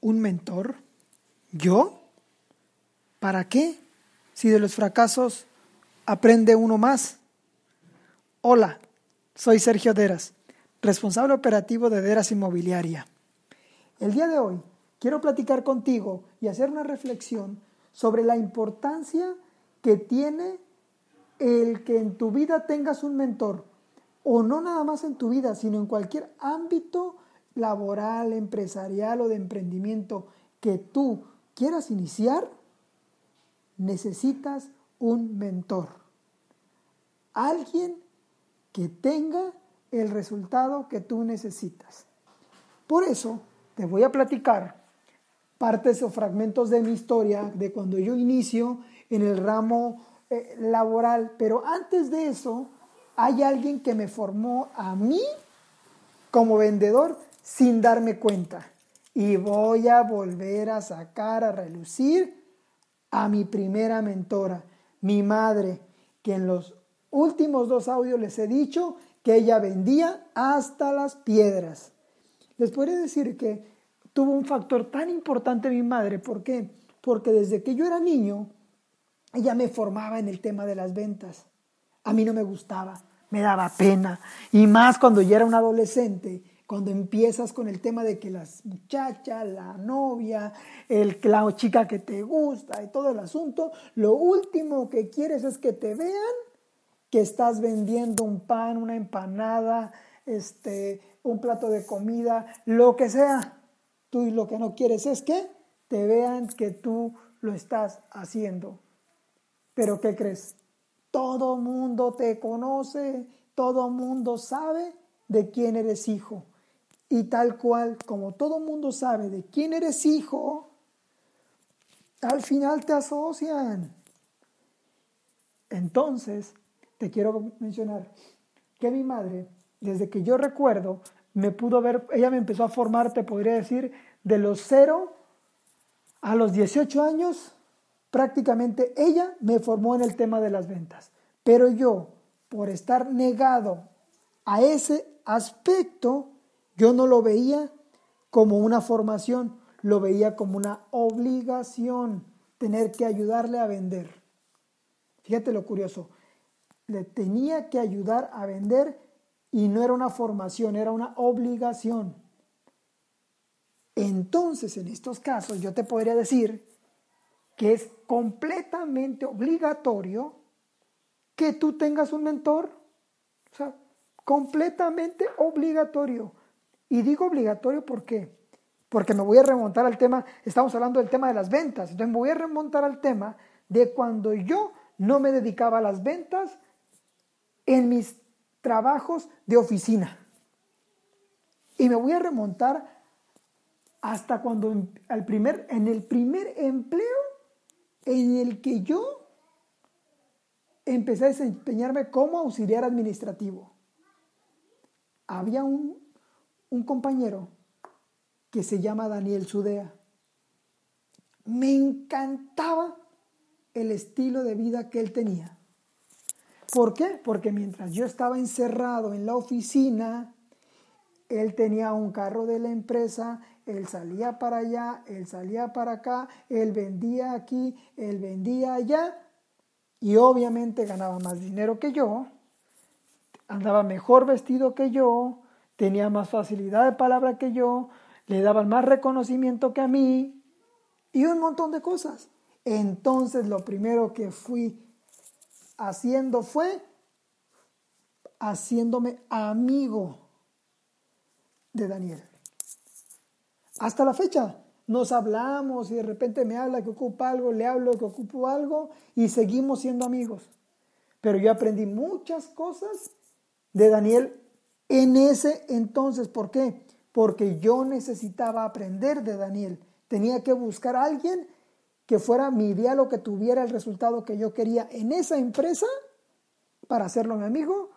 ¿Un mentor? ¿Yo? ¿Para qué? Si de los fracasos aprende uno más. Hola, soy Sergio Deras, responsable operativo de Deras Inmobiliaria. El día de hoy quiero platicar contigo y hacer una reflexión sobre la importancia que tiene el que en tu vida tengas un mentor, o no nada más en tu vida, sino en cualquier ámbito laboral, empresarial o de emprendimiento que tú quieras iniciar, necesitas un mentor. Alguien que tenga el resultado que tú necesitas. Por eso te voy a platicar partes o fragmentos de mi historia de cuando yo inicio en el ramo eh, laboral. Pero antes de eso, hay alguien que me formó a mí como vendedor sin darme cuenta. Y voy a volver a sacar a relucir a mi primera mentora, mi madre, que en los últimos dos audios les he dicho que ella vendía hasta las piedras. Les podría decir que tuvo un factor tan importante mi madre. ¿Por qué? Porque desde que yo era niño, ella me formaba en el tema de las ventas. A mí no me gustaba, me daba pena. Y más cuando ya era un adolescente cuando empiezas con el tema de que las muchachas, la novia, el, la chica que te gusta y todo el asunto, lo último que quieres es que te vean que estás vendiendo un pan, una empanada, este, un plato de comida, lo que sea. Tú lo que no quieres es que te vean que tú lo estás haciendo. Pero ¿qué crees? Todo mundo te conoce, todo mundo sabe de quién eres hijo. Y tal cual, como todo mundo sabe de quién eres hijo, al final te asocian. Entonces, te quiero mencionar que mi madre, desde que yo recuerdo, me pudo ver, ella me empezó a formar, te podría decir, de los cero a los 18 años, prácticamente ella me formó en el tema de las ventas. Pero yo, por estar negado a ese aspecto, yo no lo veía como una formación, lo veía como una obligación tener que ayudarle a vender. Fíjate lo curioso, le tenía que ayudar a vender y no era una formación, era una obligación. Entonces, en estos casos, yo te podría decir que es completamente obligatorio que tú tengas un mentor. O sea, completamente obligatorio. Y digo obligatorio ¿por qué? Porque me voy a remontar al tema, estamos hablando del tema de las ventas, entonces me voy a remontar al tema de cuando yo no me dedicaba a las ventas en mis trabajos de oficina. Y me voy a remontar hasta cuando al primer, en el primer empleo en el que yo empecé a desempeñarme como auxiliar administrativo. Había un un compañero que se llama Daniel Sudea. Me encantaba el estilo de vida que él tenía. ¿Por qué? Porque mientras yo estaba encerrado en la oficina, él tenía un carro de la empresa, él salía para allá, él salía para acá, él vendía aquí, él vendía allá y obviamente ganaba más dinero que yo, andaba mejor vestido que yo, tenía más facilidad de palabra que yo, le daban más reconocimiento que a mí y un montón de cosas. Entonces lo primero que fui haciendo fue haciéndome amigo de Daniel. Hasta la fecha nos hablamos y de repente me habla que ocupa algo, le hablo que ocupo algo y seguimos siendo amigos. Pero yo aprendí muchas cosas de Daniel en ese entonces. ¿Por qué? porque yo necesitaba aprender de Daniel. Tenía que buscar a alguien que fuera mi ideal o que tuviera el resultado que yo quería en esa empresa para hacerlo mi amigo,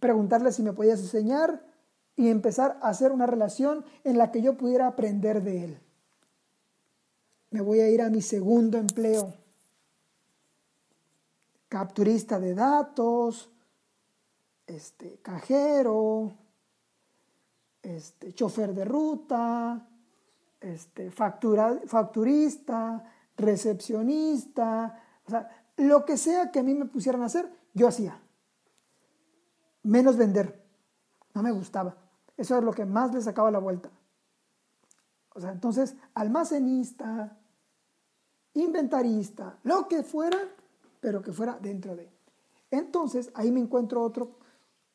preguntarle si me podías enseñar y empezar a hacer una relación en la que yo pudiera aprender de él. Me voy a ir a mi segundo empleo. Capturista de datos, este, cajero, este, chofer de ruta, este, factura, facturista, recepcionista, o sea, lo que sea que a mí me pusieran a hacer, yo hacía. Menos vender. No me gustaba. Eso es lo que más le sacaba la vuelta. O sea, entonces, almacenista, inventarista, lo que fuera, pero que fuera dentro de. Entonces, ahí me encuentro otro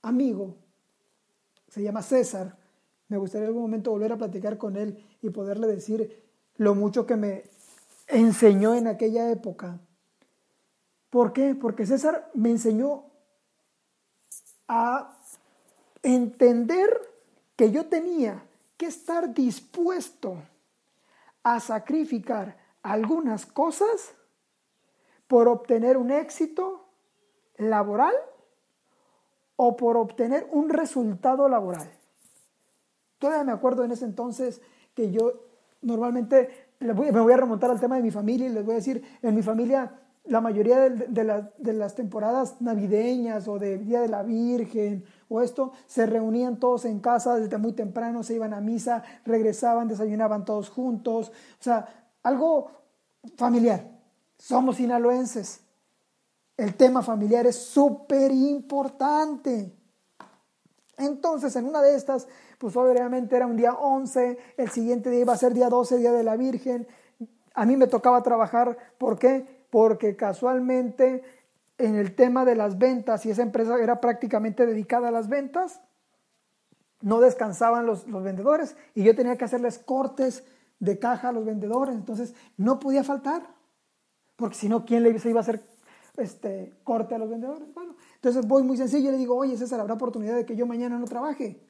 amigo, se llama César. Me gustaría en algún momento volver a platicar con él y poderle decir lo mucho que me enseñó en aquella época. ¿Por qué? Porque César me enseñó a entender que yo tenía que estar dispuesto a sacrificar algunas cosas por obtener un éxito laboral o por obtener un resultado laboral. Todavía me acuerdo en ese entonces que yo normalmente me voy a remontar al tema de mi familia y les voy a decir, en mi familia la mayoría de, las temporadas navideñas o de Día de la Virgen o esto, se reunían todos en casa desde muy temprano, se iban a misa, regresaban, desayunaban todos juntos, o sea, algo familiar. Somos sinaloenses. El tema familiar es súper importante. Entonces, en una de estas, pues obviamente era un día 11, el siguiente día iba a ser día 12, día de la Virgen. A mí me tocaba trabajar, ¿por qué? porque casualmente en el tema de las ventas, y esa empresa era prácticamente dedicada a las ventas, no descansaban los, vendedores y yo tenía que hacerles cortes de caja a los vendedores, entonces no podía faltar, porque si no, ¿quién le iba a hacer este, corte a los vendedores? Bueno, entonces voy muy sencillo y le digo, oye César, ¿habrá oportunidad de que yo mañana no trabaje?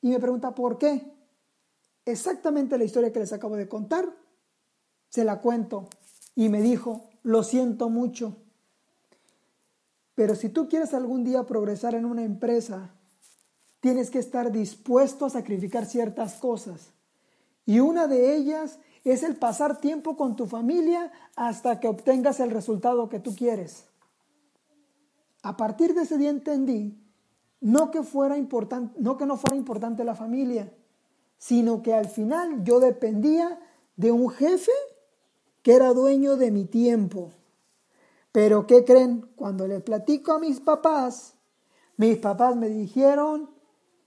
Y me pregunta, ¿por qué? Exactamente la historia que les acabo de contar, se la cuento y me dijo, lo siento mucho, pero si tú quieres algún día progresar en una empresa, tienes que estar dispuesto a sacrificar ciertas cosas. Y una de ellas es el pasar tiempo con tu familia hasta que obtengas el resultado que tú quieres. A partir de ese día entendí no que fuera importante, no que no fuera importante la familia, sino que al final yo dependía de un jefe que era dueño de mi tiempo. Pero ¿qué creen? Cuando le platico a mis papás, mis papás me dijeron,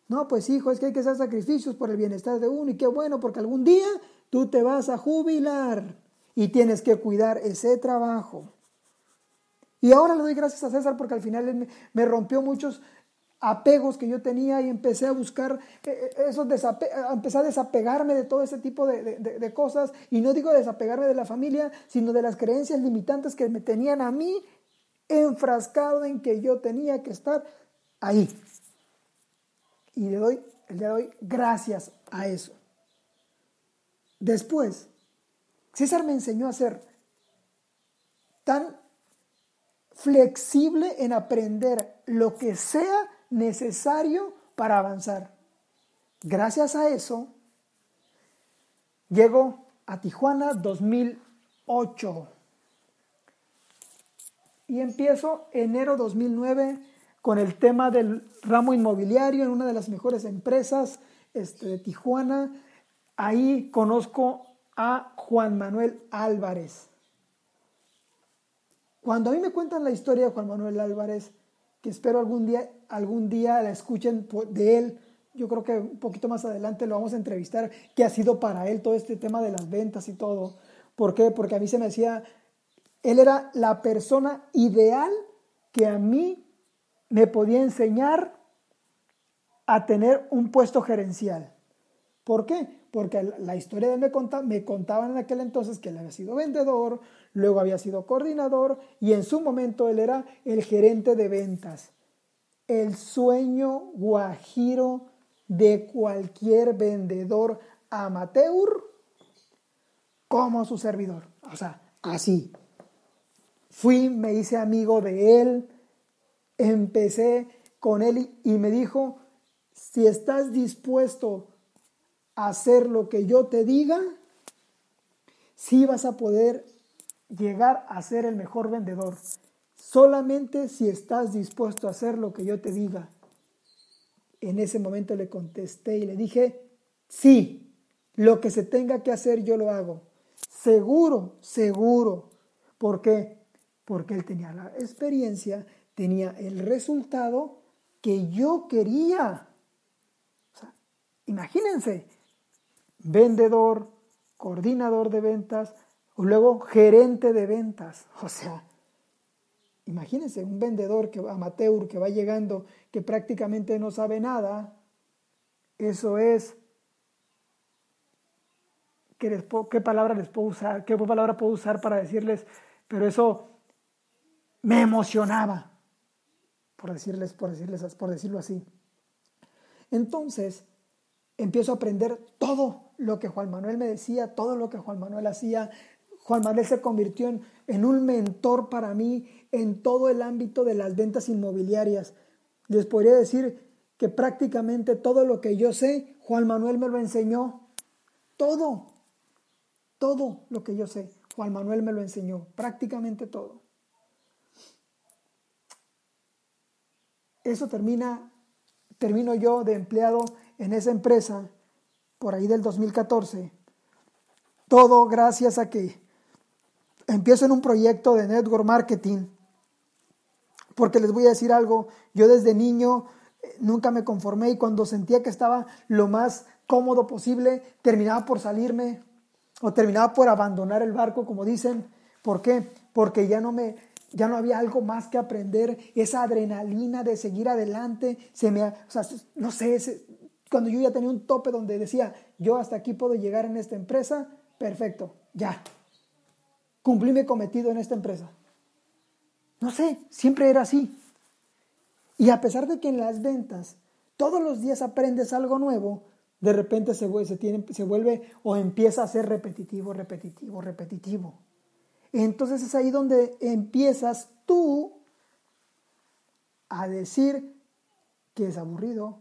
no, pues hijo, es que hay que hacer sacrificios por el bienestar de uno y qué bueno, porque algún día tú te vas a jubilar y tienes que cuidar ese trabajo. Y ahora le doy gracias a César porque al final me, rompió muchos apegos que yo tenía y empecé a buscar eh, eh, esos empecé a desapegarme de todo ese tipo de, cosas y no digo desapegarme de la familia, sino de las creencias limitantes que me tenían a mí enfrascado en que yo tenía que estar ahí. Y le doy, le doy gracias a eso. Después, César me enseñó a ser tan flexible en aprender lo que sea necesario para avanzar. Gracias a eso, llego a Tijuana 2008 y empiezo enero 2009 con el tema del ramo inmobiliario en una de las mejores empresas este, de Tijuana. Ahí conozco a Juan Manuel Álvarez. Cuando a mí me cuentan la historia de Juan Manuel Álvarez, que espero algún día, algún día la escuchen de él. Yo creo que un poquito más adelante lo vamos a entrevistar, qué ha sido para él todo este tema de las ventas y todo. ¿Por qué? Porque a mí se me decía, él era la persona ideal que a mí me podía enseñar a tener un puesto gerencial. ¿Por qué? Porque la historia de él me, contaba, me contaban en aquel entonces que él había sido vendedor, luego había sido coordinador y en su momento él era el gerente de ventas. El sueño guajiro de cualquier vendedor amateur como su servidor. O sea, así. Fui, me hice amigo de él, empecé con él y me dijo, si estás dispuesto hacer lo que yo te diga, sí vas a poder llegar a ser el mejor vendedor. Solamente si estás dispuesto a hacer lo que yo te diga. En ese momento le contesté y le dije, sí, lo que se tenga que hacer yo lo hago. Seguro, seguro. ¿Por qué? Porque él tenía la experiencia, tenía el resultado que yo quería. imagínense, vendedor, coordinador de ventas, luego gerente de ventas. O sea, imagínense un vendedor que amateur que va llegando, que prácticamente no sabe nada. Eso es ¿qué, qué palabra les puedo usar? ¿Qué palabra puedo usar para decirles? Pero eso me emocionaba, por decirles, por decirles, por decirlo así. Entonces, empiezo a aprender todo lo que Juan Manuel me decía, todo lo que Juan Manuel hacía. Juan Manuel se convirtió en, en un mentor para mí en todo el ámbito de las ventas inmobiliarias. Les podría decir que prácticamente todo lo que yo sé, Juan Manuel me lo enseñó. Todo. Todo lo que yo sé, Juan Manuel me lo enseñó, prácticamente todo. Eso termina, termino yo de empleado en esa empresa por ahí del 2014. Todo gracias a que empiezo en un proyecto de network marketing. Porque les voy a decir algo, yo desde niño eh, nunca me conformé y cuando sentía que estaba lo más cómodo posible, terminaba por salirme o terminaba por abandonar el barco, como dicen. ¿Por qué? Porque ya no me, ya no había algo más que aprender, esa adrenalina de seguir adelante, se me, o no sé, cuando yo ya tenía un tope donde decía, yo hasta aquí puedo llegar en esta empresa, perfecto, ya, cumplí mi cometido en esta empresa. No sé, siempre era así. Y a pesar de que en las ventas todos los días aprendes algo nuevo, de repente se, se, tiene, se vuelve o empieza a ser repetitivo, repetitivo, repetitivo. Entonces es ahí donde empiezas tú a decir que es aburrido,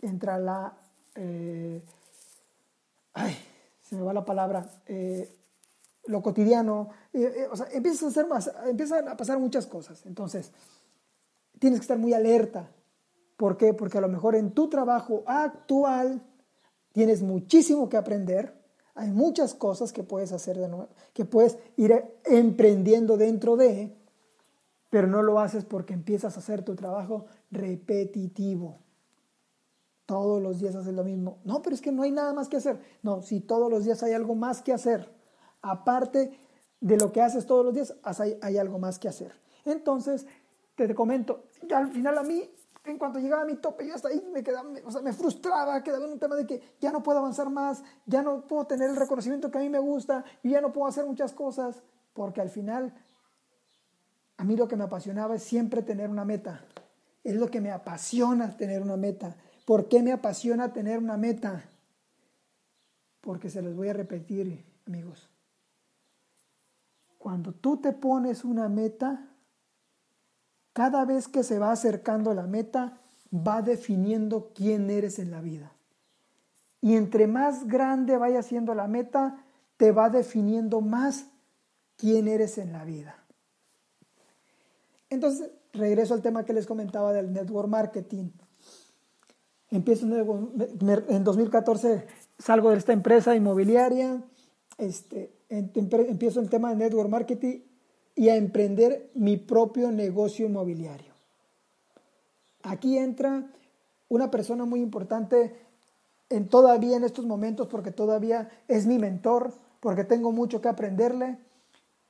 entra la... Eh, ay, se me va la palabra. Eh, lo cotidiano, eh, o sea, empiezas a hacer más, empiezan a pasar muchas cosas. Entonces, tienes que estar muy alerta. ¿Por qué? Porque a lo mejor en tu trabajo actual Tienes muchísimo que aprender. Hay muchas cosas que puedes hacer de nuevo, que puedes ir emprendiendo dentro de, pero no lo haces porque empiezas a hacer tu trabajo repetitivo. Todos los días haces lo mismo. No, pero es que no hay nada más que hacer. No, si todos los días hay algo más que hacer, aparte de lo que haces todos los días, hay, algo más que hacer. Entonces, te comento, ya al final a mí en cuanto llegaba a mi tope, yo hasta ahí me quedaba, o sea, me frustraba, quedaba en un tema de que ya no puedo avanzar más, ya no puedo tener el reconocimiento que a mí me gusta, y ya no puedo hacer muchas cosas, porque al final a mí lo que me apasionaba es siempre tener una meta. Es lo que me apasiona tener una meta. ¿Por qué me apasiona tener una meta? Porque se los voy a repetir, amigos. Cuando tú te pones una meta, cada vez que se va acercando la meta, va definiendo quién eres en la vida. Y entre más grande vaya siendo la meta, te va definiendo más quién eres en la vida. Entonces, regreso al tema que les comentaba del network marketing. Empiezo en 2014, salgo de esta empresa inmobiliaria, este, empiezo el tema del network marketing y a emprender mi propio negocio inmobiliario. Aquí entra una persona muy importante en todavía en estos momentos porque todavía es mi mentor, porque tengo mucho que aprenderle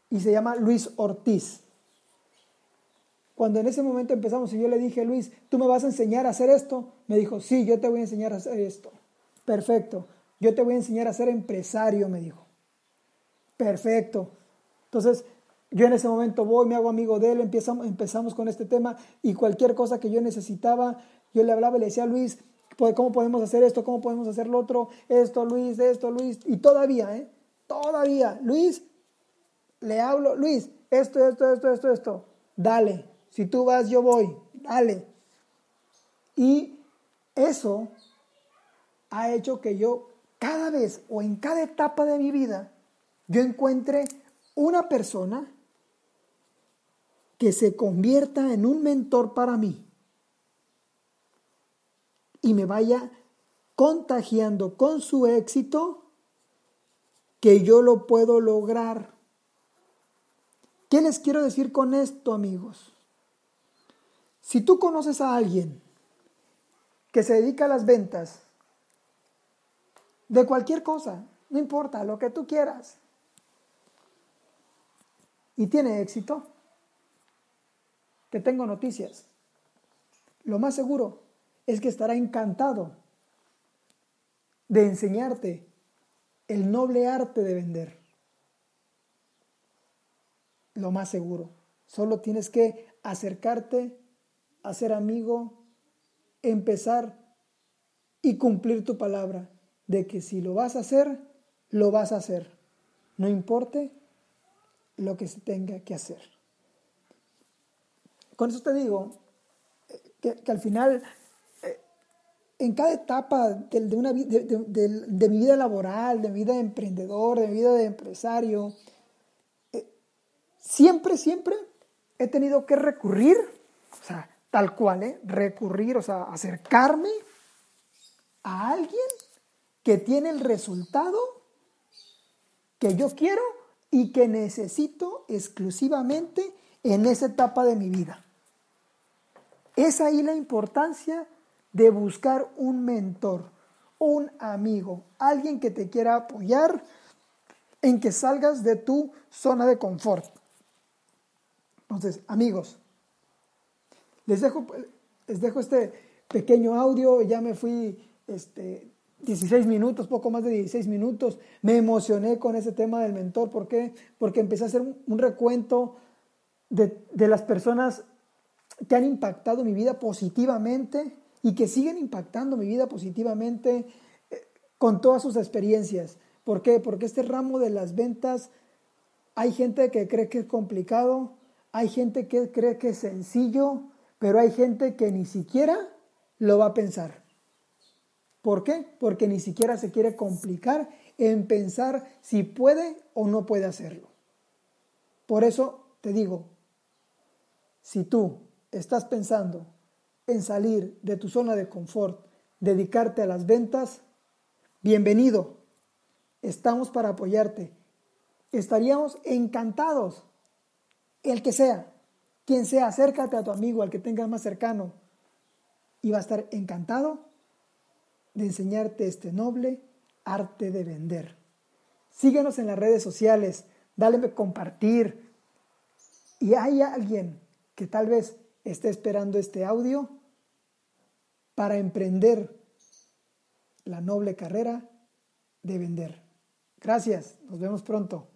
y se llama Luis Ortiz. Cuando en ese momento empezamos y yo le dije, Luis, ¿tú me vas a enseñar a hacer esto? Me dijo, sí, yo te voy a enseñar a hacer esto. Perfecto, yo te voy a enseñar a ser empresario, me dijo. Perfecto. Entonces, yo en ese momento voy, me hago amigo de él, empezamos, empezamos con este tema y cualquier cosa que yo necesitaba, yo le hablaba y le decía Luis, cómo podemos hacer esto, cómo podemos hacer lo otro, esto, Luis, esto, Luis, y todavía, ¿eh? Todavía, Luis, le hablo, Luis, esto, esto, esto, esto, esto, dale, si tú vas, yo voy, dale. Y eso ha hecho que yo cada vez o en cada etapa de mi vida, yo encuentre una persona que se convierta en un mentor para mí y me vaya contagiando con su éxito que yo lo puedo lograr. ¿Qué les quiero decir con esto, amigos? Si tú conoces a alguien que se dedica a las ventas de cualquier cosa, no importa, lo que tú quieras, y tiene éxito, te tengo noticias. Lo más seguro es que estará encantado de enseñarte el noble arte de vender. Lo más seguro. Solo tienes que acercarte, hacer amigo, empezar y cumplir tu palabra de que si lo vas a hacer, lo vas a hacer. No importe lo que se tenga que hacer. Con eso te digo que, al final en cada etapa de, una, de, mi vida laboral, de mi vida de emprendedor, de mi vida de empresario, eh, siempre, siempre he tenido que recurrir, o sea, tal cual, ¿eh? recurrir, o sea, acercarme a alguien que tiene el resultado que yo quiero y que necesito exclusivamente en esa etapa de mi vida. Es ahí la importancia de buscar un mentor, un amigo, alguien que te quiera apoyar en que salgas de tu zona de confort. Entonces, amigos, les dejo, les dejo este pequeño audio, ya me fui este, 16 minutos, poco más de 16 minutos, me emocioné con ese tema del mentor, ¿por qué? Porque empecé a hacer un recuento de, de las personas que han impactado mi vida positivamente y que siguen impactando mi vida positivamente eh, con todas sus experiencias. ¿Por qué? Porque este ramo de las ventas hay gente que cree que es complicado, hay gente que cree que es sencillo, pero hay gente que ni siquiera lo va a pensar. ¿Por qué? Porque ni siquiera se quiere complicar en pensar si puede o no puede hacerlo. Por eso te digo, si tú estás pensando en salir de tu zona de confort, dedicarte a las ventas, bienvenido. Estamos para apoyarte. Estaríamos encantados, el que sea, quien sea, acércate a tu amigo, al que tengas más cercano, y va a estar encantado de enseñarte este noble arte de vender. Síguenos en las redes sociales, dale compartir. Y hay alguien que tal vez esté esperando este audio para emprender la noble carrera de vender. Gracias, nos vemos pronto.